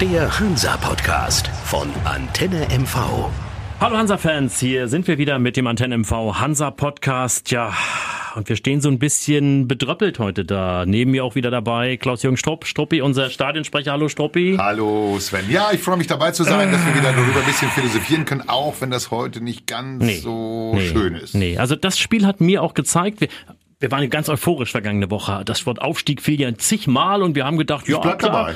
Der Hansa-Podcast von Antenne MV. Hallo Hansa-Fans, hier sind wir wieder mit dem Antenne MV Hansa-Podcast. Ja, und wir stehen so ein bisschen bedröppelt heute da. Neben mir auch wieder dabei Klaus-Jürgen Strupp, Struppi, unser Stadionsprecher. Hallo Struppi. Hallo Sven. Ja, ich freue mich dabei zu sein, dass wir wieder darüber ein bisschen philosophieren können, auch wenn das heute nicht ganz nee, so nee, schön ist. Nee, also das Spiel hat mir auch gezeigt, wir, wir waren ganz euphorisch vergangene Woche. Das Wort Aufstieg fiel ja zigmal und wir haben gedacht, ich ja, klar. dabei.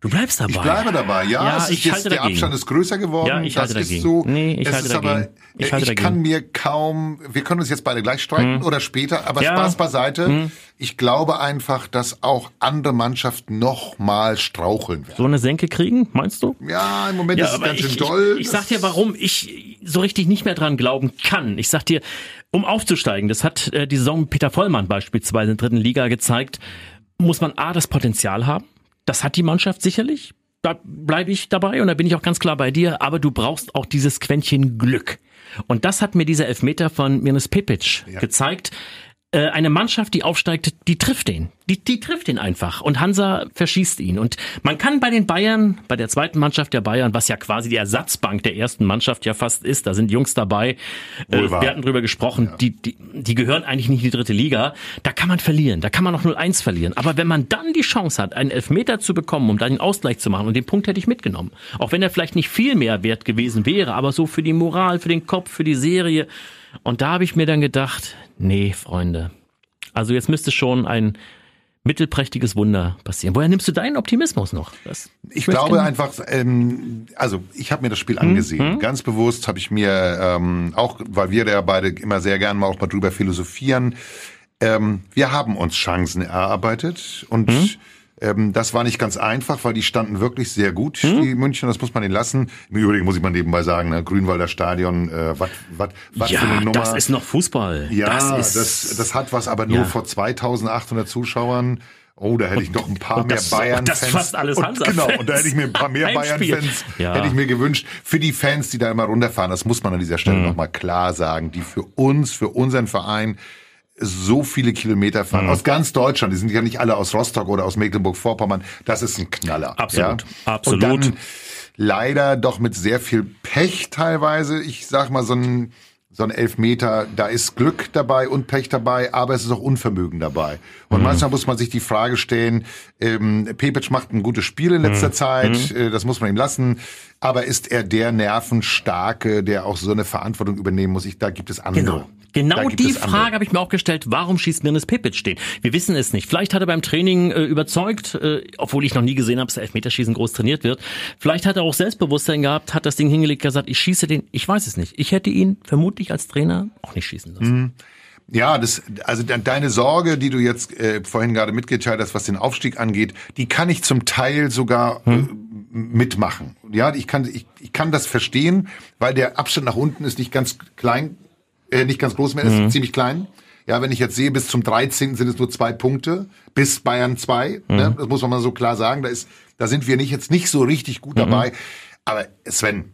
Du bleibst dabei. Ich bleibe dabei, ja. Ja, es ist ich halte der dagegen. Abstand ist größer geworden. Ja, ich das halte dagegen. ist so. Nee, ich es halte ist dagegen. aber, Ich ich, halte kann dagegen. mir kaum, wir können uns jetzt beide gleich streiten oder später, aber Ja. Spaß beiseite. Ich glaube einfach, dass auch andere Mannschaften noch mal straucheln werden. So eine Senke kriegen, meinst du? Ja, im Moment ist es ganz schön ich, doll. Ich, ich sag dir, warum ich so richtig nicht mehr dran glauben kann. Ich sag dir, um aufzusteigen, das hat äh, die Saison Peter Vollmann beispielsweise in der dritten Liga gezeigt, muss man A, das Potenzial haben. Das hat die Mannschaft sicherlich. Da bleibe ich dabei und da bin ich auch ganz klar bei dir. Aber du brauchst auch dieses Quäntchen Glück. Und das hat mir dieser Elfmeter von Mirnes Pepic gezeigt. Äh, Eine Mannschaft, die aufsteigt, die trifft den. Die, die trifft ihn einfach. Und Hansa verschießt ihn. Und man kann bei den Bayern, bei der zweiten Mannschaft der Bayern, was ja quasi die Ersatzbank der ersten Mannschaft ja fast ist, da sind Jungs dabei, äh, wir hatten drüber gesprochen, die, die, die gehören eigentlich nicht in die dritte Liga. Da kann man verlieren, da kann man auch 0-1 verlieren. Aber wenn man dann die Chance hat, einen Elfmeter zu bekommen, um dann den Ausgleich zu machen, und den Punkt hätte ich mitgenommen. Auch wenn er vielleicht nicht viel mehr wert gewesen wäre, aber so für die Moral, für den Kopf, für die Serie. Und da habe ich mir dann gedacht, nee, Freunde. Also jetzt müsste schon ein mittelprächtiges Wunder passieren. Woher nimmst du deinen Optimismus noch? Das, Ich glaube gerne- einfach, ähm, also ich habe mir das Spiel angesehen. Ganz bewusst habe ich mir ähm, auch, weil wir ja beide immer sehr gerne mal auch mal drüber philosophieren. Ähm, wir haben uns Chancen erarbeitet und Hm? Ähm, das war nicht ganz einfach, weil die standen wirklich sehr gut, Hm? die München. Das muss man den lassen. Im Übrigen muss ich mal nebenbei sagen, ne, Grünwalder Stadion, äh, was was was für ja, eine Nummer. das ist noch Fußball. Ja, das, das, ist, das, hat was, aber nur Ja. vor 2800 Zuschauern. Oh, da hätte ich noch ein paar und mehr das- Bayern-Fans. und das fast alles Und Hansa-Fans. Genau, und da hätte ich mir ein paar mehr. Bayern-Fans, Ja. hätte ich mir gewünscht. Für die Fans, die da immer runterfahren, das muss man an dieser Stelle Mhm. nochmal klar sagen, die für uns, für unseren Verein so viele Kilometer Mhm. fahren. Aus ganz Deutschland, die sind ja nicht alle aus Rostock oder aus Mecklenburg-Vorpommern. Das ist ein Knaller. Absolut, ja? absolut. Und dann leider doch mit sehr viel Pech teilweise. Ich sag mal, so ein, so ein Elfmeter, da ist Glück dabei und Pech dabei, aber es ist auch Unvermögen dabei. Und manchmal muss man sich die Frage stellen, ähm, Pepic macht ein gutes Spiel in letzter Zeit, äh, das muss man ihm lassen, aber ist er der Nervenstarke, der auch so eine Verantwortung übernehmen muss? Ich, da gibt es andere. Genau. Genau die. Frage habe ich mir auch gestellt, warum schießt Mirnes Pepic den? Wir wissen es nicht. Vielleicht hat er beim Training äh, überzeugt, äh, obwohl ich noch nie gesehen habe, dass Elfmeterschießen groß trainiert wird. Vielleicht hat er auch Selbstbewusstsein gehabt, hat das Ding hingelegt, gesagt, ich schieße den. Ich weiß es nicht. Ich hätte ihn vermutlich als Trainer auch nicht schießen lassen. Ja, das, also de- deine Sorge, die du jetzt äh, vorhin gerade mitgeteilt hast, was den Aufstieg angeht, die kann ich zum Teil sogar äh, mitmachen. Ja, ich kann, ich, ich kann das verstehen, weil der Abstand nach unten ist nicht ganz klein, äh, nicht ganz groß mehr, ist ziemlich klein. Ja, wenn ich jetzt sehe, bis zum 13. sind es nur zwei Punkte, bis Bayern zwei. Ne? Das muss man mal so klar sagen. Da ist, da sind wir nicht jetzt nicht so richtig gut dabei. Aber Sven,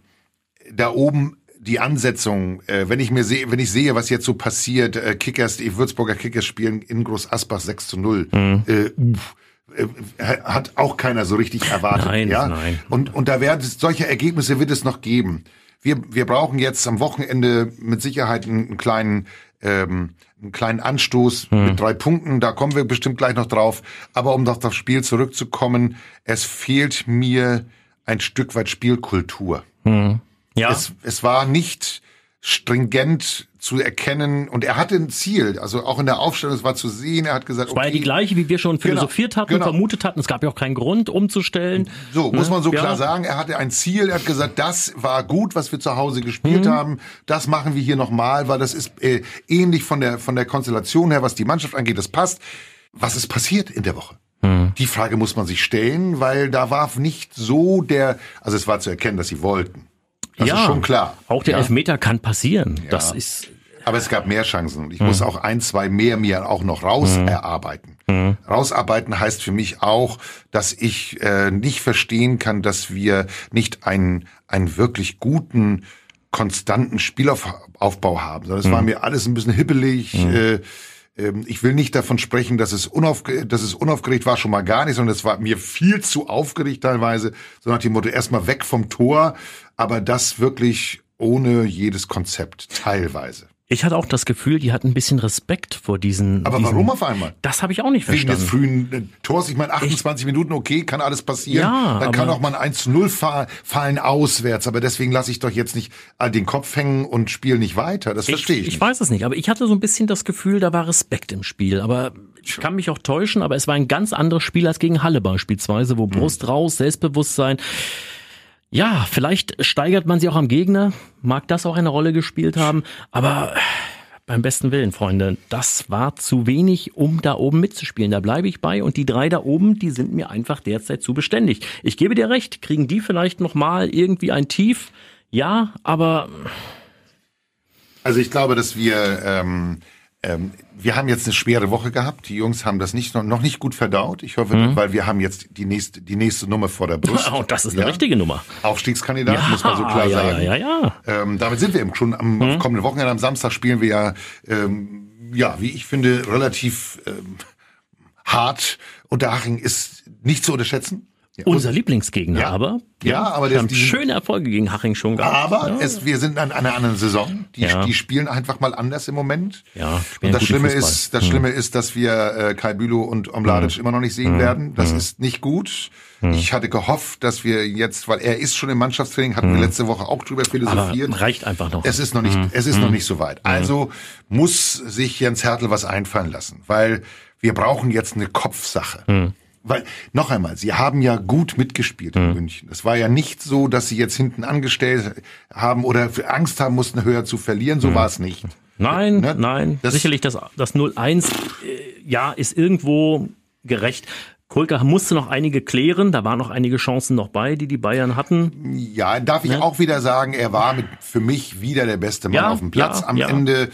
da oben die Ansetzung, äh, wenn ich mir sehe, wenn ich sehe, was jetzt so passiert, äh, Kickers, die Würzburger Kickers spielen in Groß Asbach 6 zu 0. Mhm. Äh, uff, äh, hat auch keiner so richtig erwartet. Nein, ja? nein. Und, und da werden solche Ergebnisse wird es noch geben. Wir, wir brauchen jetzt am Wochenende mit Sicherheit einen, einen kleinen, ähm, einen kleinen Anstoß Mhm. mit drei Punkten. Da kommen wir bestimmt gleich noch drauf. Aber um auf das Spiel zurückzukommen, es fehlt mir ein Stück weit Spielkultur. Ja, Es, es war nicht stringent zu erkennen und er hatte ein Ziel, also auch in der Aufstellung, es war zu sehen, er hat gesagt, war ja okay, die gleiche, wie wir schon philosophiert hatten, genau. vermutet hatten. Es gab ja auch keinen Grund, umzustellen. So, muss man so Ja. klar sagen. Er hatte ein Ziel, er hat gesagt, das war gut, was wir zu Hause gespielt Mhm. haben. Das machen wir hier nochmal, weil das ist äh, ähnlich von der, von der Konstellation her, was die Mannschaft angeht, das passt. Was ist passiert in der Woche? Mhm. Die Frage muss man sich stellen, weil da war nicht so der, also es war zu erkennen, dass sie wollten. Das ja, ist schon klar. Auch der Ja. Elfmeter kann passieren. Das ist Aber es gab mehr Chancen. Und ich Mhm. muss auch ein, zwei mehr mir auch noch raus erarbeiten. Mhm. Rausarbeiten heißt für mich auch, dass ich äh, nicht verstehen kann, dass wir nicht einen, einen wirklich guten, konstanten Spielaufbau haben, sondern es Mhm. war mir alles ein bisschen hippelig. Äh, ähm, ich will nicht davon sprechen, dass es, unaufge dass es unaufgeregt war, schon mal gar nicht, sondern es war mir viel zu aufgeregt teilweise, so nach dem Motto, erstmal weg vom Tor, aber das wirklich ohne jedes Konzept, teilweise. Ich hatte auch das Gefühl, die hatten ein bisschen Respekt vor diesen. Aber diesen, warum auf einmal? Das habe ich auch nicht Wegen verstanden. des frühen äh, Tors, ich meine 28 Minuten, okay, kann alles passieren. Ja, Dann kann auch mal ein 1 zu 0 fa- fallen auswärts, aber deswegen lasse ich doch jetzt nicht äh, den Kopf hängen und spiele nicht weiter. Das verstehe ich, ich nicht. weiß es nicht, aber ich hatte so ein bisschen das Gefühl, da war Respekt im Spiel. Aber ich kann mich auch täuschen, aber es war ein ganz anderes Spiel als gegen Halle beispielsweise, Hm. wo Brust raus, Selbstbewusstsein. Ja, vielleicht steigert man sie auch am Gegner, mag das auch eine Rolle gespielt haben, aber beim besten Willen, Freunde, das war zu wenig, um da oben mitzuspielen. Da bleibe ich bei und die drei da oben, die sind mir einfach derzeit zu beständig. Ich gebe dir recht, kriegen die vielleicht noch mal irgendwie ein Tief? Ja, aber Also ich glaube, dass wir ähm, ähm, wir haben jetzt eine schwere Woche gehabt. Die Jungs haben das nicht noch, nicht gut verdaut. Ich hoffe, Mhm. weil wir haben jetzt die nächste die nächste Nummer vor der Brust. und das ist eine Ja. richtige Nummer. Aufstiegskandidat, muss man so klar ja, sagen. Ja, ja, ja. Ähm, damit sind wir eben schon am Mhm. kommenden Wochenende. Am Samstag spielen wir ja, ähm, ja, wie ich finde, relativ ähm, hart. Unterhaching ist nicht zu unterschätzen. Ja, Unser Lieblingsgegner, Ja. aber Ja, aber wir haben die- schöne Erfolge gegen Haching schon gehabt. Aber ja. es, wir sind an einer anderen Saison. Die, Ja. die spielen einfach mal anders im Moment. Ja, und das Schlimme Fußball. ist, das Schlimme ist, dass wir äh, Kai Bülow und Omladic immer noch nicht sehen werden. Das ist nicht gut. Ich hatte gehofft, dass wir jetzt, weil er ist schon im Mannschaftstraining, hatten wir letzte Woche auch drüber aber philosophiert. reicht einfach noch. Es ist noch nicht, es ist noch nicht so weit. Also muss sich Jens Hertel was einfallen lassen, weil wir brauchen jetzt eine Kopfsache. Weil, noch einmal, sie haben ja gut mitgespielt in München. Es war ja nicht so, dass sie jetzt hinten angestellt haben oder Angst haben mussten, höher zu verlieren. So war es nicht. Nein, Ne? nein. Das- Sicherlich das, das 0-1, äh, ja, ist irgendwo gerecht. Kolka musste noch einige klären. Da waren noch einige Chancen noch bei, die die Bayern hatten. Ja, darf ich auch wieder sagen, er war mit, für mich wieder der beste Mann Ja, auf dem Platz ja, am ja. Ende.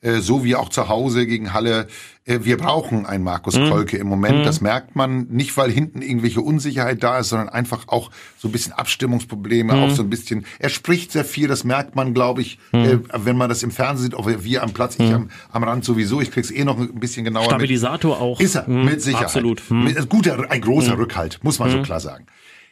Äh, So wie auch zu Hause gegen Halle. Äh, Wir brauchen einen Markus Mhm. Kolke im Moment. Das merkt man nicht, weil hinten irgendwelche Unsicherheit da ist, sondern einfach auch so ein bisschen Abstimmungsprobleme, Mhm. auch so ein bisschen. Er spricht sehr viel, das merkt man, glaube ich, Mhm. äh, wenn man das im Fernsehen sieht, auch wir am Platz, ich am, am Rand sowieso. Ich krieg's eh noch ein bisschen genauer mit. Stabilisator auch. Ist er, Hm, mit Sicherheit. Absolut. Mit, ein guter, ein großer Rückhalt, muss man so klar sagen.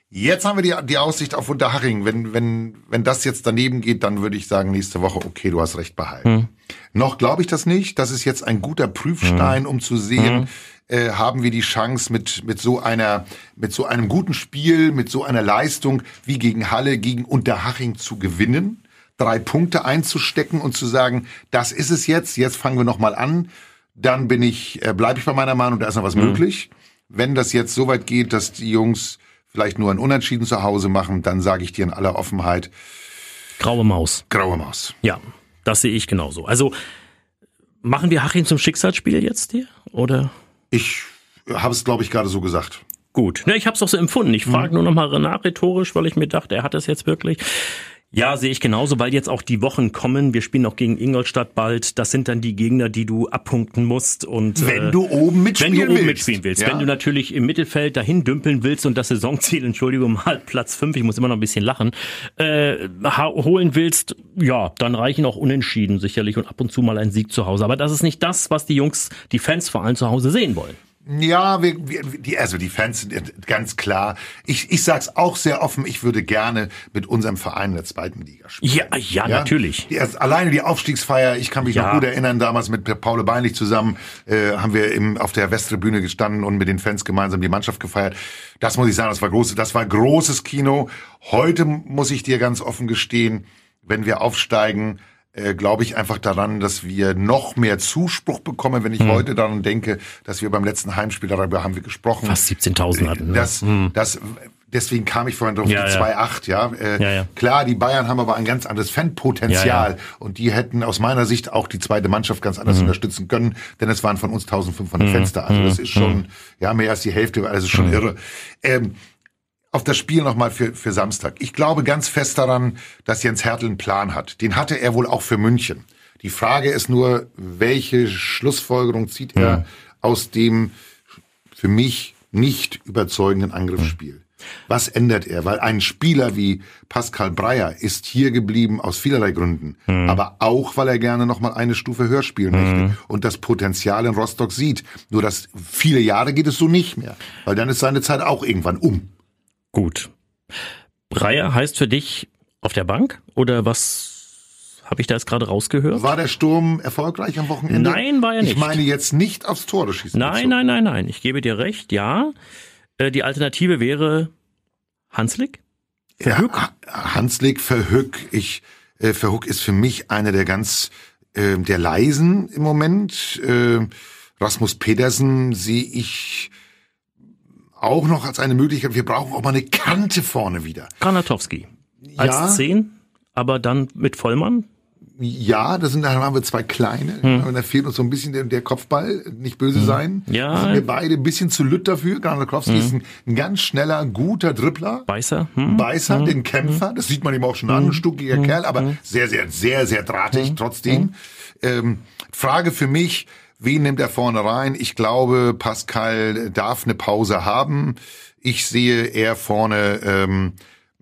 Jetzt haben wir die, die Aussicht auf Unterhaching. Wenn, wenn, wenn das jetzt daneben geht, dann würde ich sagen, nächste Woche, okay, du hast recht behalten. Noch glaube ich das nicht. Das ist jetzt ein guter Prüfstein, um zu sehen, äh, haben wir die Chance mit, mit so einer, mit so einem guten Spiel, mit so einer Leistung wie gegen Halle, gegen Unterhaching zu gewinnen, drei Punkte einzustecken und zu sagen, das ist es jetzt, jetzt fangen wir nochmal an. Dann bin ich, äh, bleibe ich bei meiner Meinung, da ist noch was möglich. Wenn das jetzt so weit geht, dass die Jungs vielleicht nur ein Unentschieden zu Hause machen, dann sage ich dir in aller Offenheit, Graue Maus. graue Maus. Ja, das sehe ich genauso. Also machen wir Haching zum Schicksalsspiel jetzt hier? Oder? Ich habe es, glaube ich, gerade so gesagt. Gut. Ne, ich habe es auch so empfunden. Ich frage nur noch mal nach rhetorisch, weil ich mir dachte, er hat es jetzt wirklich. Ja, sehe ich genauso, weil jetzt auch die Wochen kommen. Wir spielen noch gegen Ingolstadt bald. Das sind dann die Gegner, die du abpunkten musst. Und Wenn äh, du oben mitspielen wenn du oben willst. mitspielen willst, Ja. wenn du natürlich im Mittelfeld dahin dümpeln willst und das Saisonziel, Entschuldigung, mal Platz fünf, ich muss immer noch ein bisschen lachen, äh, holen willst, ja, dann reichen auch Unentschieden sicherlich und ab und zu mal ein Sieg zu Hause. Aber das ist nicht das, was die Jungs, die Fans vor allem zu Hause sehen wollen. Ja, wir, wir, die, also die Fans sind ganz klar. Ich, ich sag's auch sehr offen, ich würde gerne mit unserem Verein in der zweiten Liga spielen. Ja, ja, natürlich. Die, erst- alleine die Aufstiegsfeier, ich kann mich Ja. noch gut erinnern, damals mit Paul Beinlich zusammen äh, haben wir im, auf der Westtribüne gestanden und mit den Fans gemeinsam die Mannschaft gefeiert. Das muss ich sagen, das war großes, das war großes Kino. Heute muss ich dir ganz offen gestehen, wenn wir aufsteigen, äh, glaube ich einfach daran, dass wir noch mehr Zuspruch bekommen, wenn ich Hm. heute daran denke, dass wir beim letzten Heimspiel, darüber haben wir gesprochen, Fast 17.000 hatten. Ne? das, das, deswegen kam ich vorhin drauf, Ja, die ja. 2,8, ja. Äh, Ja, ja. Klar, die Bayern haben aber ein ganz anderes Fanpotenzial und die hätten aus meiner Sicht auch die zweite Mannschaft ganz Mhm. anders unterstützen können, denn es waren von uns 1500 Fenster. Also das ist schon, ja, mehr als die Hälfte, also schon irre. Ähm, auf das Spiel nochmal für, für Samstag. Ich glaube ganz fest daran, dass Jens Hertel einen Plan hat. Den hatte er wohl auch für München. Die Frage ist nur, welche Schlussfolgerung zieht er aus dem für mich nicht überzeugenden Angriffsspiel. Was ändert er? Weil ein Spieler wie Pascal Breyer ist hier geblieben aus vielerlei Gründen, mhm. aber auch, weil er gerne noch mal eine Stufe höher spielen mhm. möchte und das Potenzial in Rostock sieht. Nur dass viele Jahre geht es so nicht mehr, weil dann ist seine Zeit auch irgendwann um. Gut. Breyer heißt für dich auf der Bank oder was habe ich da jetzt gerade rausgehört? War der Sturm erfolgreich am Wochenende? Nein, war er nicht. Ich meine jetzt nicht aufs Tor schießen. Nein, nein, nein, nein. Ich gebe dir recht, ja. Äh, die Alternative wäre Hanslik? Verhück? Ja, Hanslik, Verhück. Ich, äh, Verhück ist für mich einer der ganz, äh, der leisen im Moment. Äh, Rasmus Pedersen sehe ich auch noch als eine Möglichkeit. Wir brauchen auch mal eine Kante vorne wieder. Granatowski. Als ja. 10, aber dann mit Vollmann? Ja, das sind, da haben wir zwei kleine. Hm. Da fehlt uns so ein bisschen der, der Kopfball, nicht böse hm. sein. Ja. Da sind wir beide ein bisschen zu lütt dafür. Granatowski hm. ist ein, ein, ganz schneller, guter Dribbler. Beißer. Hm. Beißer, hm. den Kämpfer. Das sieht man ihm auch schon an. Ein hm. stuckiger Kerl, aber sehr, sehr, sehr, sehr drahtig trotzdem. Ähm, Frage für mich, wen nimmt er vorne rein? Ich glaube, Pascal darf eine Pause haben. Ich sehe eher vorne, ähm,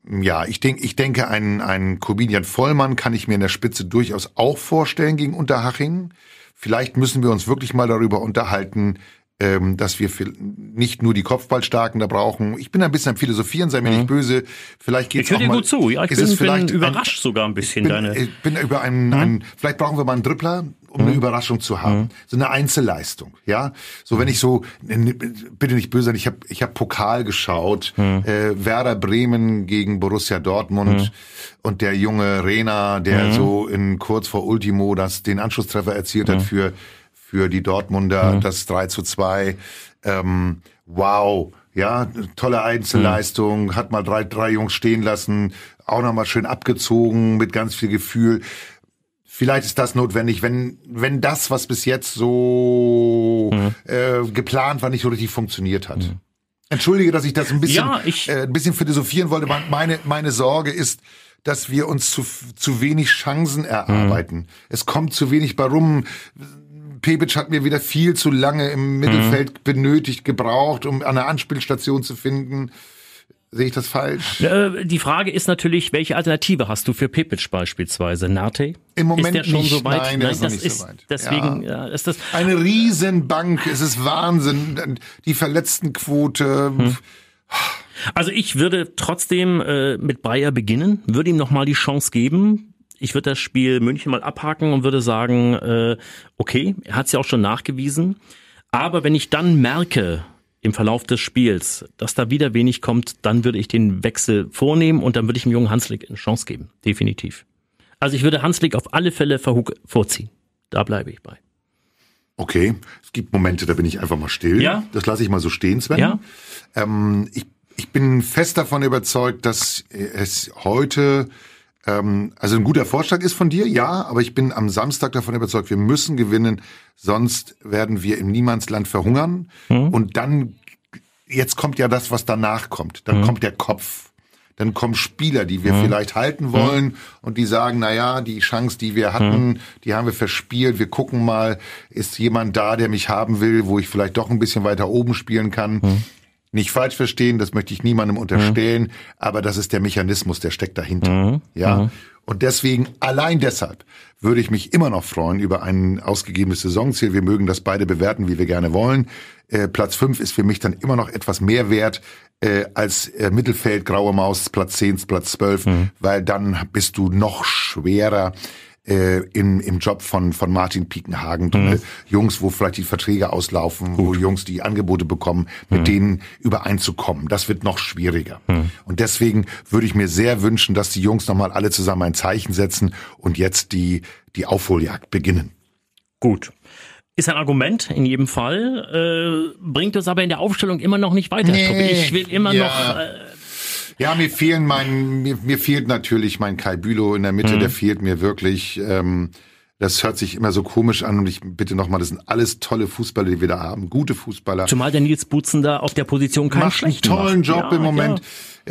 ja, ich denke, ich denke, einen, einen Comedian Vollmann kann ich mir in der Spitze durchaus auch vorstellen gegen Unterhaching. Vielleicht müssen wir uns wirklich mal darüber unterhalten, ähm, dass wir nicht nur die Kopfballstarken da brauchen. Ich bin ein bisschen am Philosophieren, sei mir mhm. nicht böse. Vielleicht geht's ich höre dir mal, gut zu. Ja, ich bin, bin überrascht ein, sogar ein bisschen. Bin, deine. Ich bin über einen, mhm. einen, vielleicht brauchen wir mal einen Dribbler, um mhm. eine Überraschung zu haben. Mhm. So eine Einzelleistung, ja. So wenn ich so, bitte nicht böse sein, ich habe ich hab Pokal geschaut, mhm. äh, Werder Bremen gegen Borussia Dortmund mhm. und der junge Rena, der so in kurz vor Ultimo das den Anschlusstreffer erzielt hat für für die Dortmunder, das 3 zu 2. Ähm, wow, ja, tolle Einzelleistung, hat mal drei, drei Jungs stehen lassen, auch nochmal schön abgezogen mit ganz viel Gefühl. Vielleicht ist das notwendig, wenn, wenn das, was bis jetzt so mhm. äh, geplant war, nicht so richtig funktioniert hat. Mhm. Entschuldige, dass ich das ein bisschen, ja, ich, äh, ein bisschen philosophieren wollte. Meine, meine Sorge ist, dass wir uns zu, zu wenig Chancen erarbeiten. Mhm. Es kommt zu wenig bei rum Pebic hat mir wieder viel zu lange im Mittelfeld mhm. benötigt, gebraucht, um eine Anspielstation zu finden. Sehe ich das falsch? Äh, die Frage ist natürlich, welche Alternative hast du für Pepic beispielsweise? Nate? Im Moment ist der schon nicht. so weit? Nein, Nein ist das nicht ist so weit. deswegen ja. ist das eine Riesenbank. Es ist Wahnsinn. Die Verletztenquote. Hm. Also ich würde trotzdem äh, mit Breyer beginnen, würde ihm nochmal die Chance geben ich würde das Spiel München mal abhaken und würde sagen, äh, okay, er hat es ja auch schon nachgewiesen. Aber wenn ich dann merke, im Verlauf des Spiels, dass da wieder wenig kommt, dann würde ich den Wechsel vornehmen und dann würde ich dem jungen Hanslik eine Chance geben. Definitiv. Also ich würde Hanslik auf alle Fälle vorziehen. Da bleibe ich bei. Okay, es gibt Momente, da bin ich einfach mal still. Ja. Das lasse ich mal so stehen, Sven. Ja. Ähm, ich, ich bin fest davon überzeugt, dass es heute ähm, also ein guter Vorschlag ist von dir, ja, aber ich bin am Samstag davon überzeugt, wir müssen gewinnen, sonst werden wir im Niemandsland verhungern. Mhm. Und dann, jetzt kommt ja das, was danach kommt. Dann mhm. kommt der Kopf. Dann kommen Spieler, die wir mhm. vielleicht halten wollen mhm. und die sagen, na ja, die Chance, die wir hatten, mhm. die haben wir verspielt. Wir gucken mal, ist jemand da, der mich haben will, wo ich vielleicht doch ein bisschen weiter oben spielen kann. Nicht falsch verstehen, das möchte ich niemandem unterstellen, mhm. aber das ist der Mechanismus, der steckt dahinter. Mhm. Ja. Mhm. Und deswegen, allein deshalb, würde ich mich immer noch freuen über ein ausgegebenes Saisonziel. Wir mögen das beide bewerten, wie wir gerne wollen. Äh, Platz fünf ist für mich dann immer noch etwas mehr wert äh, als äh, Mittelfeld, graue Maus, Platz zehn, Platz zwölf, mhm. weil dann bist du noch schwerer äh, im, im Job von, von Martin Piekenhagen. Mhm. Jungs, wo vielleicht die Verträge auslaufen, Gut. wo Jungs die Angebote bekommen, mit mhm. denen übereinzukommen. Das wird noch schwieriger. Mhm. Und deswegen würde ich mir sehr wünschen, dass die Jungs nochmal alle zusammen ein Zeichen setzen und jetzt die, die Aufholjagd beginnen. Gut. Ist ein Argument in jedem Fall, äh, bringt uns aber in der Aufstellung immer noch nicht weiter. Nee, ich will immer ja. noch äh, ja, mir fehlen mein, mir, mir fehlt natürlich mein Kai Bülow in der Mitte, mhm. der fehlt mir wirklich. Ähm, das hört sich immer so komisch an und ich bitte nochmal, das sind alles tolle Fußballer, die wir da haben, gute Fußballer. Zumal der Nils Butzen da auf der Position keinen macht einen tollen macht. Job ja, im Moment. Ja.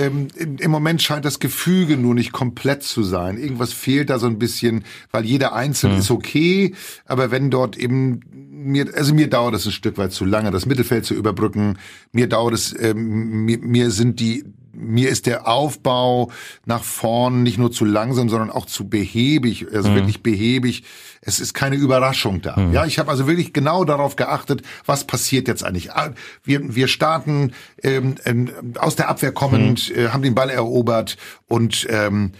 Ähm, im, Im Moment scheint das Gefüge nur nicht komplett zu sein. Irgendwas fehlt da so ein bisschen, weil jeder Einzelne mhm. ist okay, aber wenn dort eben mir, also mir dauert es ein Stück weit zu lange, das Mittelfeld zu überbrücken. Mir dauert es, ähm, mir, mir sind die mir ist der Aufbau nach vorn nicht nur zu langsam, sondern auch zu behäbig, also mhm. wirklich behäbig. Es ist keine Überraschung da. Mhm. Ja, ich habe also wirklich genau darauf geachtet, was passiert jetzt eigentlich. Ah, wir, wir starten ähm, ähm, aus der Abwehr kommend, mhm. äh, haben den Ball erobert und ähm,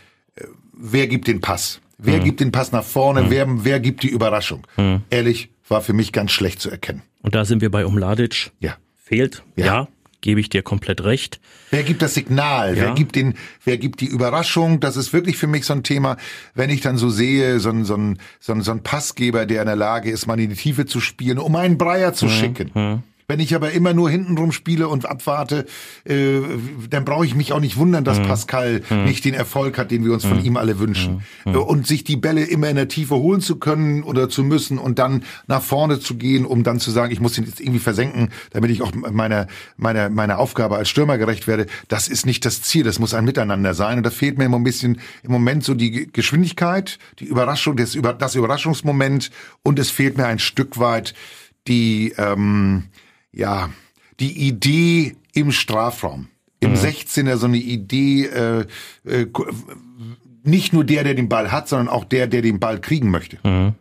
wer gibt den Pass? Wer mhm. gibt den Pass nach vorne? Mhm. Wer, wer gibt die Überraschung? Mhm. Ehrlich, war für mich ganz schlecht zu erkennen. Und da sind wir bei Umladic. Ja. Fehlt. Ja. ja gebe ich dir komplett recht. Wer gibt das Signal? Ja. Wer gibt den, wer gibt die Überraschung? Das ist wirklich für mich so ein Thema, wenn ich dann so sehe, so ein, so ein, so ein, so ein Passgeber, der in der Lage ist, mal in die Tiefe zu spielen, um einen Breier zu mhm. schicken. Mhm. Wenn ich aber immer nur hintenrum spiele und abwarte, äh, dann brauche ich mich auch nicht wundern, dass mhm. Pascal mhm. nicht den Erfolg hat, den wir uns von mhm. ihm alle wünschen. Mhm. Und sich die Bälle immer in der Tiefe holen zu können oder zu müssen und dann nach vorne zu gehen, um dann zu sagen, ich muss ihn jetzt irgendwie versenken, damit ich auch meiner meiner meiner Aufgabe als Stürmer gerecht werde. Das ist nicht das Ziel. Das muss ein Miteinander sein. Und da fehlt mir immer ein bisschen im Moment so die Geschwindigkeit, die Überraschung, das, das Überraschungsmoment und es fehlt mir ein Stück weit die ähm, ja, die Idee im Strafraum. Im mhm. 16er so eine Idee, äh, äh, nicht nur der, der den Ball hat, sondern auch der, der den Ball kriegen möchte. Mhm.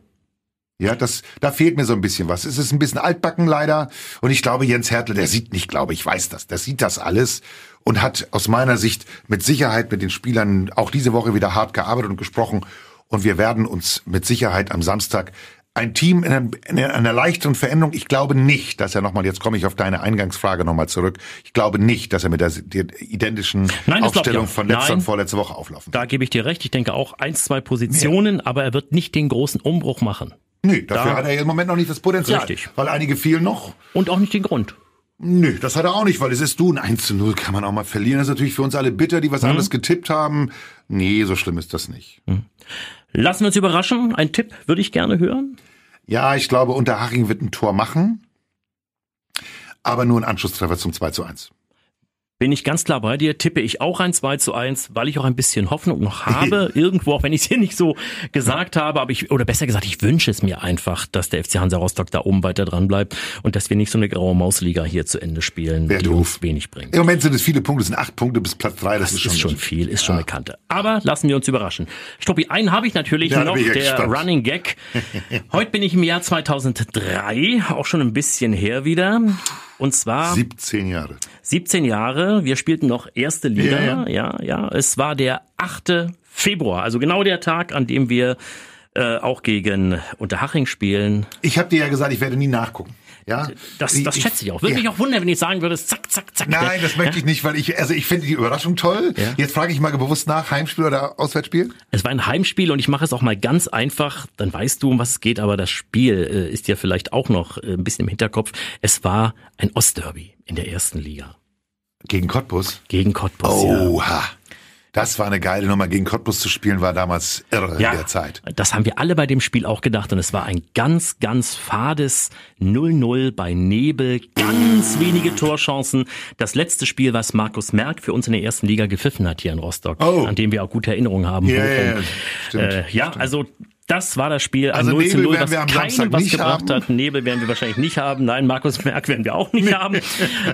Ja, das, da fehlt mir so ein bisschen was. Es ist ein bisschen altbacken leider. Und ich glaube, Jens Hertel, der sieht nicht, glaube ich, weiß das. Der sieht das alles und hat aus meiner Sicht mit Sicherheit mit den Spielern auch diese Woche wieder hart gearbeitet und gesprochen. Und wir werden uns mit Sicherheit am Samstag ein Team in einer, in einer leichteren Veränderung. Ich glaube nicht, dass er nochmal, jetzt komme ich auf deine Eingangsfrage nochmal zurück, ich glaube nicht, dass er mit der, der identischen Nein, Aufstellung von letzter Nein, und vorletzter Woche auflaufen Da gebe ich dir recht. Ich denke auch eins, zwei Positionen, ja. aber er wird nicht den großen Umbruch machen. Nee, dafür da, hat er im Moment noch nicht das Potenzial. Richtig. Weil einige fehlen noch. Und auch nicht den Grund. Nö, das hat er auch nicht, weil es ist du. Ein 1 zu 0 kann man auch mal verlieren. Das ist natürlich für uns alle bitter, die was mhm. anderes getippt haben. Nee, so schlimm ist das nicht. Mhm. Lassen wir uns überraschen. Ein Tipp würde ich gerne hören. Ja, ich glaube, Unterhaching wird ein Tor machen, aber nur ein Anschlusstreffer zum 2 zu 1. Bin ich ganz klar bei dir, tippe ich auch ein 2 zu 1, weil ich auch ein bisschen Hoffnung noch habe, irgendwo, auch wenn ich es hier nicht so gesagt habe, aber ich, oder besser gesagt, ich wünsche es mir einfach, dass der FC Hansa Rostock da oben weiter dran bleibt und dass wir nicht so eine graue Mausliga hier zu Ende spielen, Wär die doof. uns wenig bringt. Im Moment sind es viele Punkte, es sind acht Punkte bis Platz drei, das, das ist, schon, ist schon viel, ist ja. schon eine Kante. Aber lassen wir uns überraschen. Stoppi, einen habe ich natürlich ja, noch, der gespannt. Running Gag. Heute bin ich im Jahr 2003, auch schon ein bisschen her wieder. Und zwar 17 Jahre. 17 Jahre. Wir spielten noch erste Liga. Ja, ja. ja. Es war der 8. Februar, also genau der Tag, an dem wir äh, auch gegen Unterhaching spielen. Ich habe dir ja gesagt, ich werde nie nachgucken. Ja, das, das schätze ich auch. Würde ja. mich auch wundern, wenn ich sagen würde, zack, zack, zack. Nein, das möchte ich nicht, weil ich, also ich finde die Überraschung toll. Ja. Jetzt frage ich mal bewusst nach, Heimspiel oder Auswärtsspiel? Es war ein Heimspiel und ich mache es auch mal ganz einfach. Dann weißt du, um was es geht, aber das Spiel äh, ist ja vielleicht auch noch äh, ein bisschen im Hinterkopf. Es war ein Ostderby in der ersten Liga. Gegen Cottbus? Gegen Cottbus, Oha. Ja. Das war eine geile Nummer. Gegen Cottbus zu spielen war damals irre ja, in der Zeit. Das haben wir alle bei dem Spiel auch gedacht. Und es war ein ganz, ganz fades 0-0 bei Nebel. Ganz wenige Torchancen. Das letzte Spiel, was Markus Merck für uns in der ersten Liga gepfiffen hat hier in Rostock. Oh. An dem wir auch gute Erinnerungen haben. Yeah, yeah, stimmt, äh, ja, stimmt. also das war das Spiel also 0 zu 0, was keinem was gebracht haben. hat. Nebel werden wir wahrscheinlich nicht haben. Nein, Markus Merck werden wir auch nicht haben.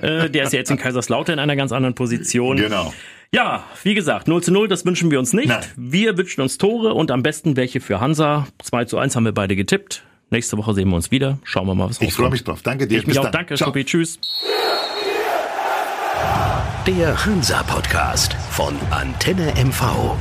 Äh, der ist ja jetzt in Kaiserslautern in einer ganz anderen Position. Genau. Ja, wie gesagt, 0 zu 0, das wünschen wir uns nicht. Nein. Wir wünschen uns Tore und am besten welche für Hansa. 2 zu 1 haben wir beide getippt. Nächste Woche sehen wir uns wieder. Schauen wir mal, was rauskommt. Ich freue mich drauf. Danke dir. Ich mich Bis auch. Dann. Danke, Stoppi. Tschüss. Der Hansa Podcast von Antenne MV.